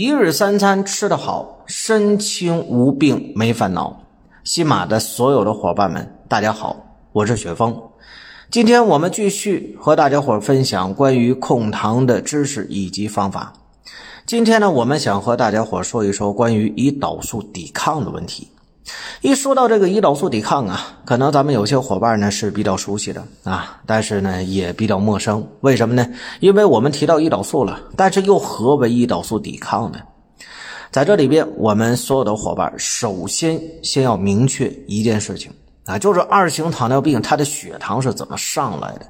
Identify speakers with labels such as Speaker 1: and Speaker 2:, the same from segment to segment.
Speaker 1: 一日三餐吃得好，身轻无病没烦恼。西马的所有的伙伴们，大家好，我是雪峰。今天我们继续和大家伙分享关于控糖的知识以及方法。今天呢，我们想和大家伙说一说关于胰岛素抵抗的问题。一说到这个胰岛素抵抗啊，可能咱们有些伙伴呢是比较熟悉的啊，但是呢也比较陌生。为什么呢？因为我们提到胰岛素了，但是又何为胰岛素抵抗呢？在这里边，我们所有的伙伴首先先要明确一件事情啊，就是二型糖尿病它的血糖是怎么上来的？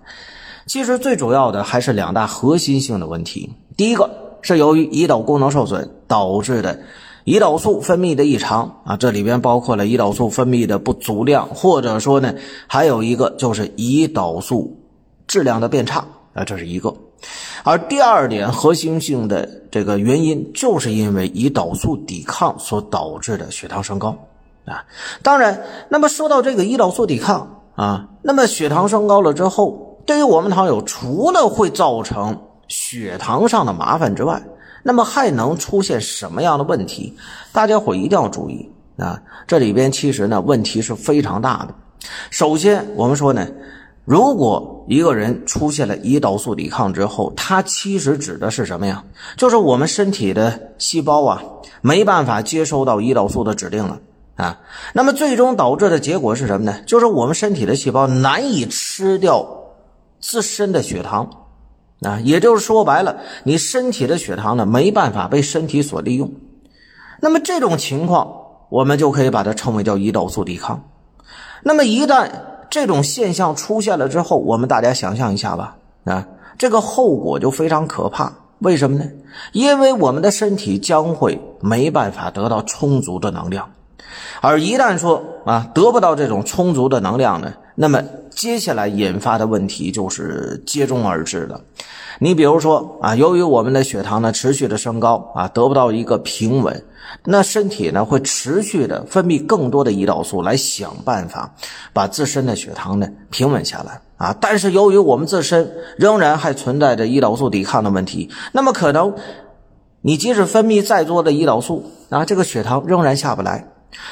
Speaker 1: 其实最主要的还是两大核心性的问题。第一个是由于胰岛功能受损导致的。胰岛素分泌的异常啊，这里边包括了胰岛素分泌的不足量，或者说呢，还有一个就是胰岛素质量的变差啊，这是一个。而第二点核心性的这个原因，就是因为胰岛素抵抗所导致的血糖升高啊。当然，那么说到这个胰岛素抵抗啊，那么血糖升高了之后，对于我们糖友，除了会造成血糖上的麻烦之外，那么还能出现什么样的问题？大家伙一定要注意啊！这里边其实呢问题是非常大的。首先，我们说呢，如果一个人出现了胰岛素抵抗之后，它其实指的是什么呀？就是我们身体的细胞啊没办法接收到胰岛素的指令了啊。那么最终导致的结果是什么呢？就是我们身体的细胞难以吃掉自身的血糖。啊，也就是说白了，你身体的血糖呢没办法被身体所利用，那么这种情况，我们就可以把它称为叫胰岛素抵抗。那么一旦这种现象出现了之后，我们大家想象一下吧，啊，这个后果就非常可怕。为什么呢？因为我们的身体将会没办法得到充足的能量，而一旦说啊得不到这种充足的能量呢，那么。接下来引发的问题就是接踵而至的。你比如说啊，由于我们的血糖呢持续的升高啊，得不到一个平稳，那身体呢会持续的分泌更多的胰岛素来想办法把自身的血糖呢平稳下来啊。但是由于我们自身仍然还存在着胰岛素抵抗的问题，那么可能你即使分泌再多的胰岛素啊，这个血糖仍然下不来。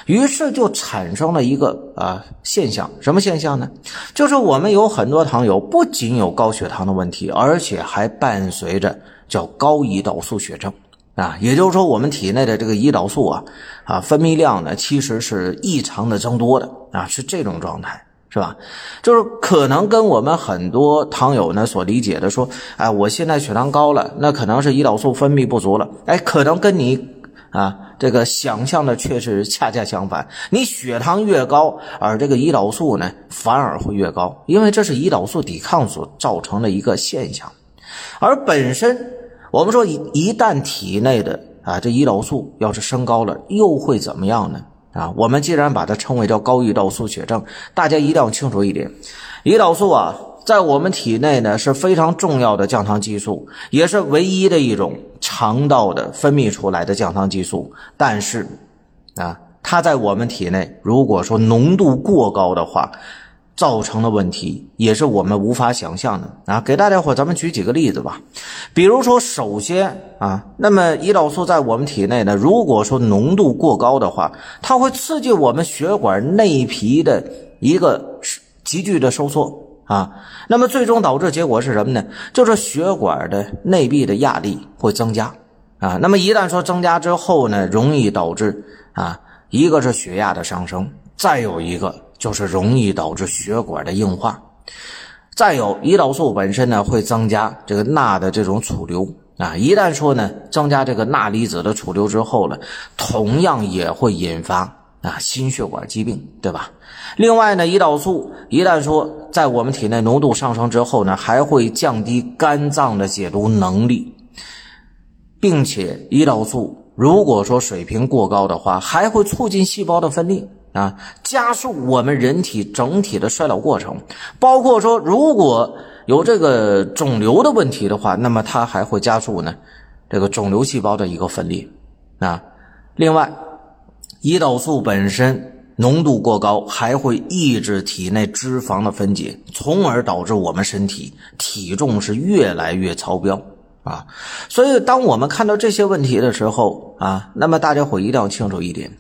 Speaker 1: 于是就产生了一个啊现象，什么现象呢？就是我们有很多糖友不仅有高血糖的问题，而且还伴随着叫高胰岛素血症啊。也就是说，我们体内的这个胰岛素啊啊分泌量呢，其实是异常的增多的啊，是这种状态，是吧？就是可能跟我们很多糖友呢所理解的说，哎，我现在血糖高了，那可能是胰岛素分泌不足了，哎，可能跟你。啊，这个想象的却是恰恰相反。你血糖越高，而这个胰岛素呢，反而会越高，因为这是胰岛素抵抗所造成的一个现象。而本身我们说一一旦体内的啊这胰岛素要是升高了，又会怎么样呢？啊，我们既然把它称为叫高胰岛素血症，大家一定要清楚一点，胰岛素啊。在我们体内呢是非常重要的降糖激素，也是唯一的一种肠道的分泌出来的降糖激素。但是，啊，它在我们体内如果说浓度过高的话，造成的问题也是我们无法想象的啊。给大家伙咱们举几个例子吧。比如说，首先啊，那么胰岛素在我们体内呢，如果说浓度过高的话，它会刺激我们血管内皮的一个急剧的收缩。啊，那么最终导致结果是什么呢？就是血管的内壁的压力会增加啊。那么一旦说增加之后呢，容易导致啊，一个是血压的上升，再有一个就是容易导致血管的硬化。再有，胰岛素本身呢会增加这个钠的这种储留啊。一旦说呢增加这个钠离子的储留之后呢，同样也会引发。啊，心血管疾病，对吧？另外呢，胰岛素一旦说在我们体内浓度上升之后呢，还会降低肝脏的解毒能力，并且胰岛素如果说水平过高的话，还会促进细胞的分裂啊，加速我们人体整体的衰老过程。包括说，如果有这个肿瘤的问题的话，那么它还会加速呢这个肿瘤细胞的一个分裂啊。另外，胰岛素本身。浓度过高还会抑制体内脂肪的分解，从而导致我们身体体重是越来越超标啊！所以，当我们看到这些问题的时候啊，那么大家伙一定要清楚一点：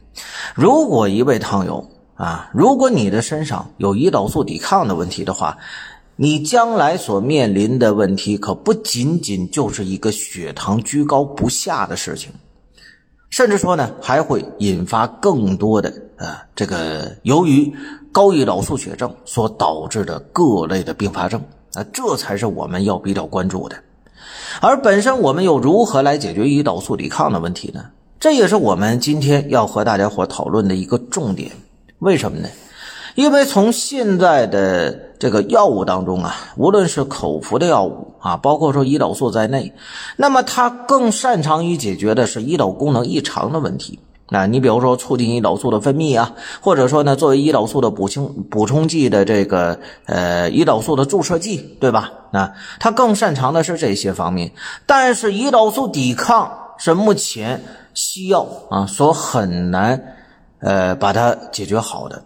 Speaker 1: 如果一位汤友啊，如果你的身上有胰岛素抵抗的问题的话，你将来所面临的问题可不仅仅就是一个血糖居高不下的事情。甚至说呢，还会引发更多的啊，这个由于高胰岛素血症所导致的各类的并发症啊，这才是我们要比较关注的。而本身我们又如何来解决胰岛素抵抗的问题呢？这也是我们今天要和大家伙讨论的一个重点。为什么呢？因为从现在的这个药物当中啊，无论是口服的药物啊，包括说胰岛素在内，那么它更擅长于解决的是胰岛功能异常的问题。那你比如说促进胰岛素的分泌啊，或者说呢，作为胰岛素的补充补充剂的这个呃胰岛素的注射剂，对吧？那它更擅长的是这些方面。但是胰岛素抵抗是目前西药啊所很难呃把它解决好的。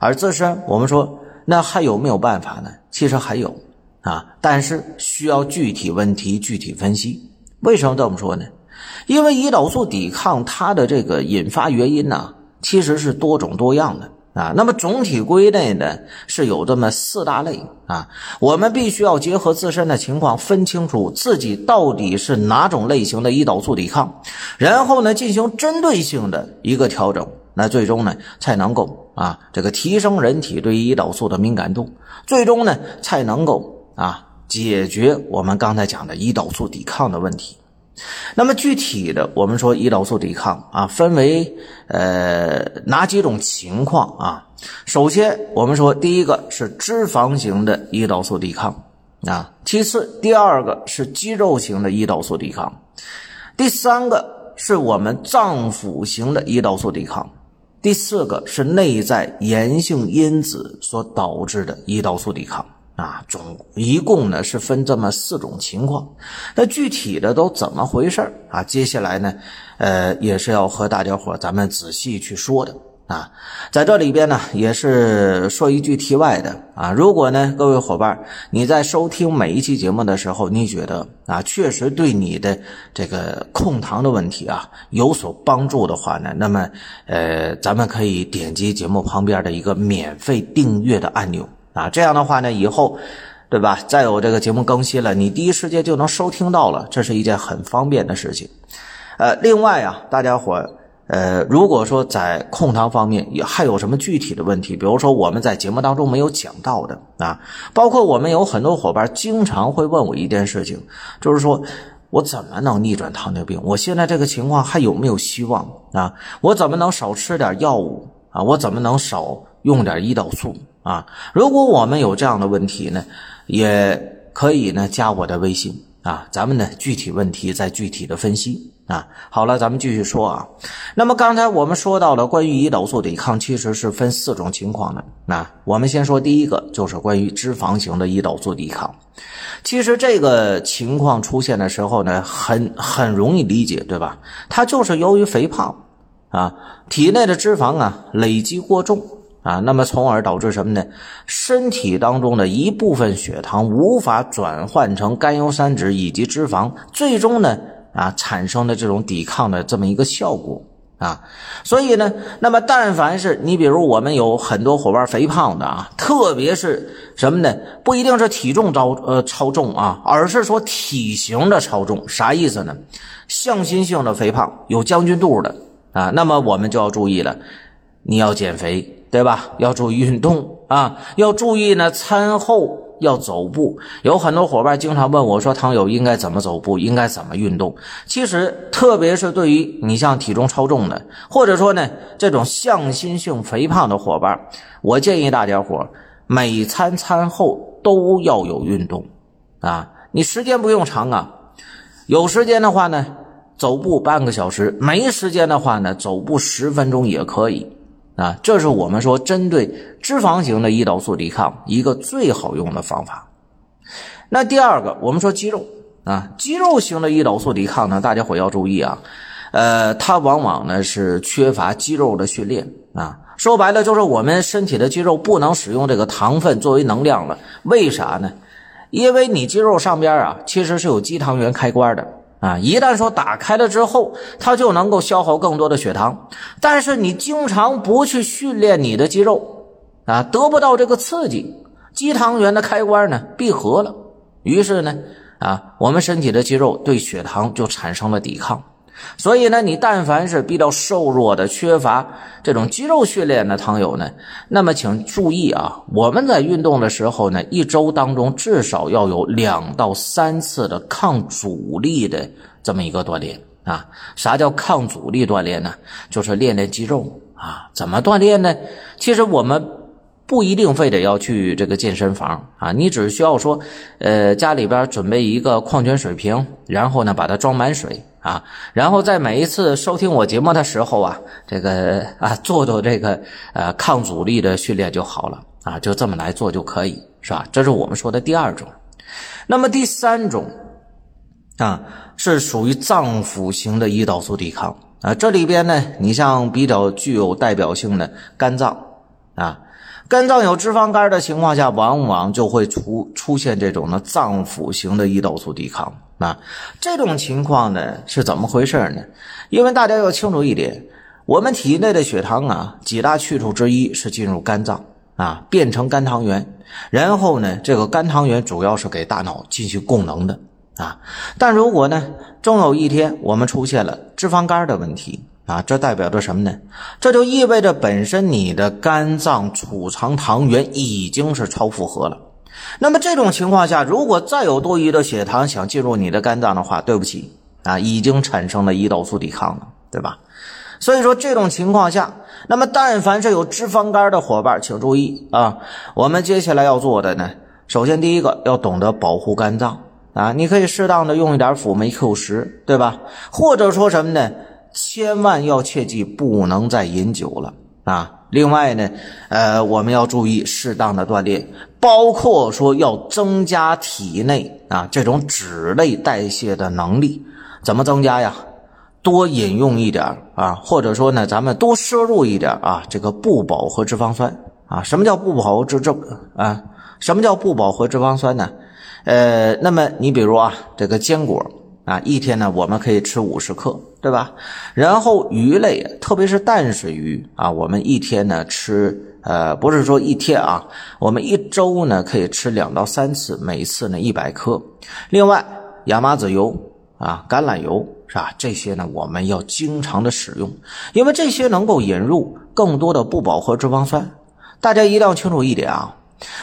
Speaker 1: 而自身，我们说那还有没有办法呢？其实还有啊，但是需要具体问题具体分析。为什么这么说呢？因为胰岛素抵抗它的这个引发原因呢，其实是多种多样的啊。那么总体归类呢，是有这么四大类啊。我们必须要结合自身的情况，分清楚自己到底是哪种类型的胰岛素抵抗，然后呢，进行针对性的一个调整。那最终呢，才能够啊，这个提升人体对胰岛素的敏感度，最终呢，才能够啊，解决我们刚才讲的胰岛素抵抗的问题。那么具体的，我们说胰岛素抵抗啊，分为呃哪几种情况啊？首先，我们说第一个是脂肪型的胰岛素抵抗啊，其次第二个是肌肉型的胰岛素抵抗，第三个是我们脏腑型的胰岛素抵抗。第四个是内在炎性因子所导致的胰岛素抵抗啊，总一共呢是分这么四种情况，那具体的都怎么回事啊？接下来呢，呃，也是要和大家伙咱们仔细去说的。啊，在这里边呢，也是说一句题外的啊。如果呢，各位伙伴你在收听每一期节目的时候，你觉得啊，确实对你的这个控糖的问题啊有所帮助的话呢，那么呃，咱们可以点击节目旁边的一个免费订阅的按钮啊。这样的话呢，以后对吧？再有这个节目更新了，你第一时间就能收听到了，这是一件很方便的事情。呃，另外啊，大家伙。呃，如果说在控糖方面也还有什么具体的问题，比如说我们在节目当中没有讲到的啊，包括我们有很多伙伴经常会问我一件事情，就是说我怎么能逆转糖尿病？我现在这个情况还有没有希望啊？我怎么能少吃点药物啊？我怎么能少用点胰岛素啊？如果我们有这样的问题呢，也可以呢加我的微信啊，咱们呢具体问题再具体的分析。啊，好了，咱们继续说啊。那么刚才我们说到了关于胰岛素抵抗，其实是分四种情况的。那我们先说第一个，就是关于脂肪型的胰岛素抵抗。其实这个情况出现的时候呢，很很容易理解，对吧？它就是由于肥胖啊，体内的脂肪啊累积过重啊，那么从而导致什么呢？身体当中的一部分血糖无法转换成甘油三酯以及脂肪，最终呢？啊，产生的这种抵抗的这么一个效果啊，所以呢，那么但凡是你，比如我们有很多伙伴肥胖的啊，特别是什么呢？不一定是体重超呃超重啊，而是说体型的超重，啥意思呢？向心性的肥胖，有将军肚的啊，那么我们就要注意了，你要减肥，对吧？要注意运动啊，要注意呢餐后。要走步，有很多伙伴经常问我说：“唐友应该怎么走步？应该怎么运动？”其实，特别是对于你像体重超重的，或者说呢这种向心性肥胖的伙伴，我建议大家伙每餐餐后都要有运动啊！你时间不用长啊，有时间的话呢，走步半个小时，没时间的话呢，走步十分钟也可以啊。这是我们说针对脂肪型的胰岛素抵抗一个最好用的方法。那第二个，我们说肌肉啊，肌肉型的胰岛素抵抗呢，大家伙要注意啊，呃，它往往呢是缺乏肌肉的训练啊。说白了就是我们身体的肌肉不能使用这个糖分作为能量了，为啥呢？因为你肌肉上边啊，其实是有肌糖原开关的啊，一旦说打开了之后，它就能够消耗更多的血糖。但是你经常不去训练你的肌肉啊，得不到这个刺激，肌糖原的开关呢闭合了，于是呢啊，我们身体的肌肉对血糖就产生了抵抗。所以呢，你但凡是比较瘦弱的、缺乏这种肌肉训练的糖友呢，那么请注意啊，我们在运动的时候呢，一周当中至少要有两到三次的抗阻力的这么一个锻炼啊。啥叫抗阻力锻炼呢？就是练练肌肉啊。怎么锻炼呢？其实我们。不一定非得要去这个健身房啊，你只需要说，呃，家里边准备一个矿泉水瓶，然后呢把它装满水啊，然后在每一次收听我节目的时候啊，这个啊做做这个呃抗阻力的训练就好了啊，就这么来做就可以，是吧？这是我们说的第二种。那么第三种啊是属于脏腑型的胰岛素抵抗啊，这里边呢，你像比较具有代表性的肝脏啊。肝脏有脂肪肝的情况下，往往就会出出现这种呢脏腑型的胰岛素抵抗啊。这种情况呢是怎么回事呢？因为大家要清楚一点，我们体内的血糖啊，几大去处之一是进入肝脏啊，变成肝糖原，然后呢，这个肝糖原主要是给大脑进行供能的啊。但如果呢，终有一天我们出现了脂肪肝的问题。啊，这代表着什么呢？这就意味着本身你的肝脏储藏糖原已经是超负荷了。那么这种情况下，如果再有多余的血糖想进入你的肝脏的话，对不起啊，已经产生了胰岛素抵抗了，对吧？所以说这种情况下，那么但凡是有脂肪肝的伙伴，请注意啊，我们接下来要做的呢，首先第一个要懂得保护肝脏啊，你可以适当的用一点辅酶 Q 十，对吧？或者说什么呢？千万要切记，不能再饮酒了啊！另外呢，呃，我们要注意适当的锻炼，包括说要增加体内啊这种脂类代谢的能力。怎么增加呀？多饮用一点啊，或者说呢，咱们多摄入一点啊这个不饱和脂肪酸啊。什么叫不饱和脂这啊？什么叫不饱和脂肪酸呢？呃，那么你比如啊，这个坚果。啊，一天呢，我们可以吃五十克，对吧？然后鱼类，特别是淡水鱼啊，我们一天呢吃，呃，不是说一天啊，我们一周呢可以吃两到三次，每次呢一百克。另外，亚麻籽油啊，橄榄油是吧？这些呢我们要经常的使用，因为这些能够引入更多的不饱和脂肪酸。大家一定要清楚一点啊。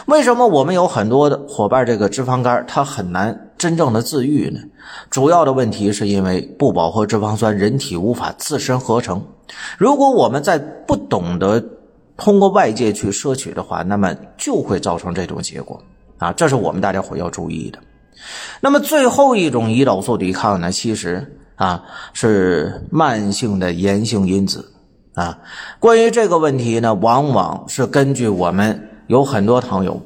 Speaker 1: 为什么我们有很多的伙伴这个脂肪肝它很难真正的自愈呢？主要的问题是因为不饱和脂肪酸人体无法自身合成。如果我们在不懂得通过外界去摄取的话，那么就会造成这种结果啊！这是我们大家伙要注意的。那么最后一种胰岛素抵抗呢，其实啊是慢性的炎性因子啊。关于这个问题呢，往往是根据我们。有很多糖友，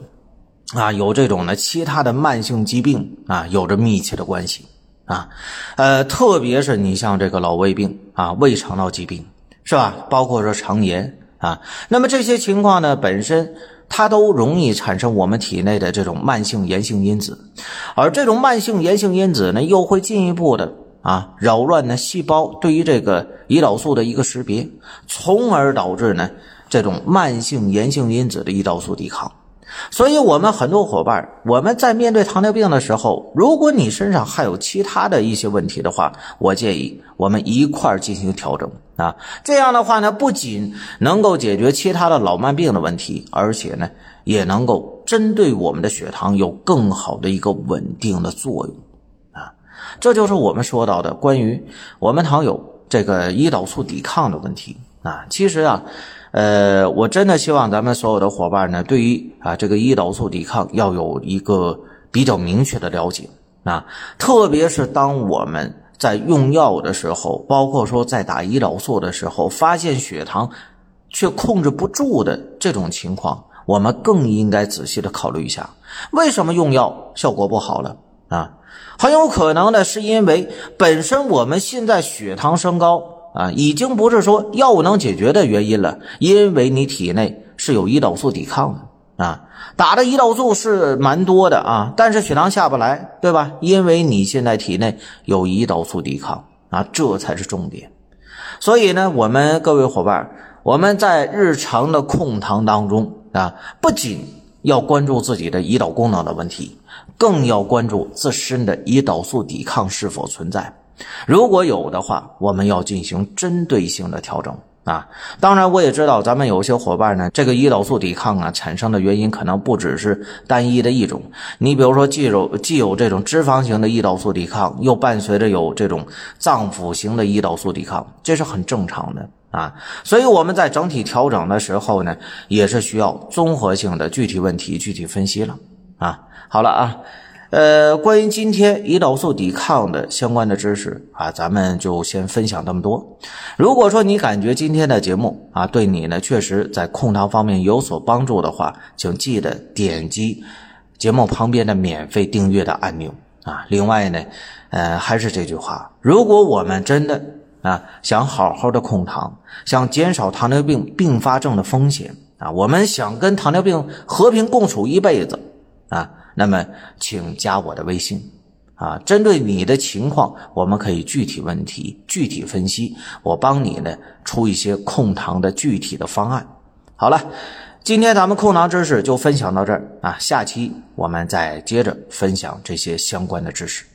Speaker 1: 啊，有这种的其他的慢性疾病啊，有着密切的关系啊，呃，特别是你像这个老胃病啊、胃肠道疾病是吧？包括说肠炎啊，那么这些情况呢，本身它都容易产生我们体内的这种慢性炎性因子，而这种慢性炎性因子呢，又会进一步的啊扰乱呢细胞对于这个胰岛素的一个识别，从而导致呢。这种慢性炎性因子的胰岛素抵抗，所以我们很多伙伴，我们在面对糖尿病的时候，如果你身上还有其他的一些问题的话，我建议我们一块儿进行调整啊。这样的话呢，不仅能够解决其他的老慢病的问题，而且呢，也能够针对我们的血糖有更好的一个稳定的作用啊。这就是我们说到的关于我们糖友这个胰岛素抵抗的问题啊。其实啊。呃，我真的希望咱们所有的伙伴呢，对于啊这个胰岛素抵抗要有一个比较明确的了解啊，特别是当我们在用药的时候，包括说在打胰岛素的时候，发现血糖却控制不住的这种情况，我们更应该仔细的考虑一下，为什么用药效果不好了啊？很有可能呢，是因为本身我们现在血糖升高啊，已经不是说药物能解决的原因了，因为你体内是有胰岛素抵抗的。啊，打的胰岛素是蛮多的啊，但是血糖下不来，对吧？因为你现在体内有胰岛素抵抗啊，这才是重点。所以呢，我们各位伙伴，我们在日常的控糖当中啊，不仅要关注自己的胰岛功能的问题，更要关注自身的胰岛素抵抗是否存在。如果有的话，我们要进行针对性的调整。啊，当然我也知道，咱们有些伙伴呢，这个胰岛素抵抗啊产生的原因可能不只是单一的一种。你比如说，既有既有这种脂肪型的胰岛素抵抗，又伴随着有这种脏腑型的胰岛素抵抗，这是很正常的啊。所以我们在整体调整的时候呢，也是需要综合性的具体问题具体分析了啊。好了啊。呃，关于今天胰岛素抵抗的相关的知识啊，咱们就先分享这么多。如果说你感觉今天的节目啊，对你呢确实在控糖方面有所帮助的话，请记得点击节目旁边的免费订阅的按钮啊。另外呢，呃，还是这句话，如果我们真的啊想好好的控糖，想减少糖尿病并发症的风险啊，我们想跟糖尿病和平共处一辈子啊。那么，请加我的微信，啊，针对你的情况，我们可以具体问题具体分析，我帮你呢出一些控糖的具体的方案。好了，今天咱们控糖知识就分享到这儿啊，下期我们再接着分享这些相关的知识。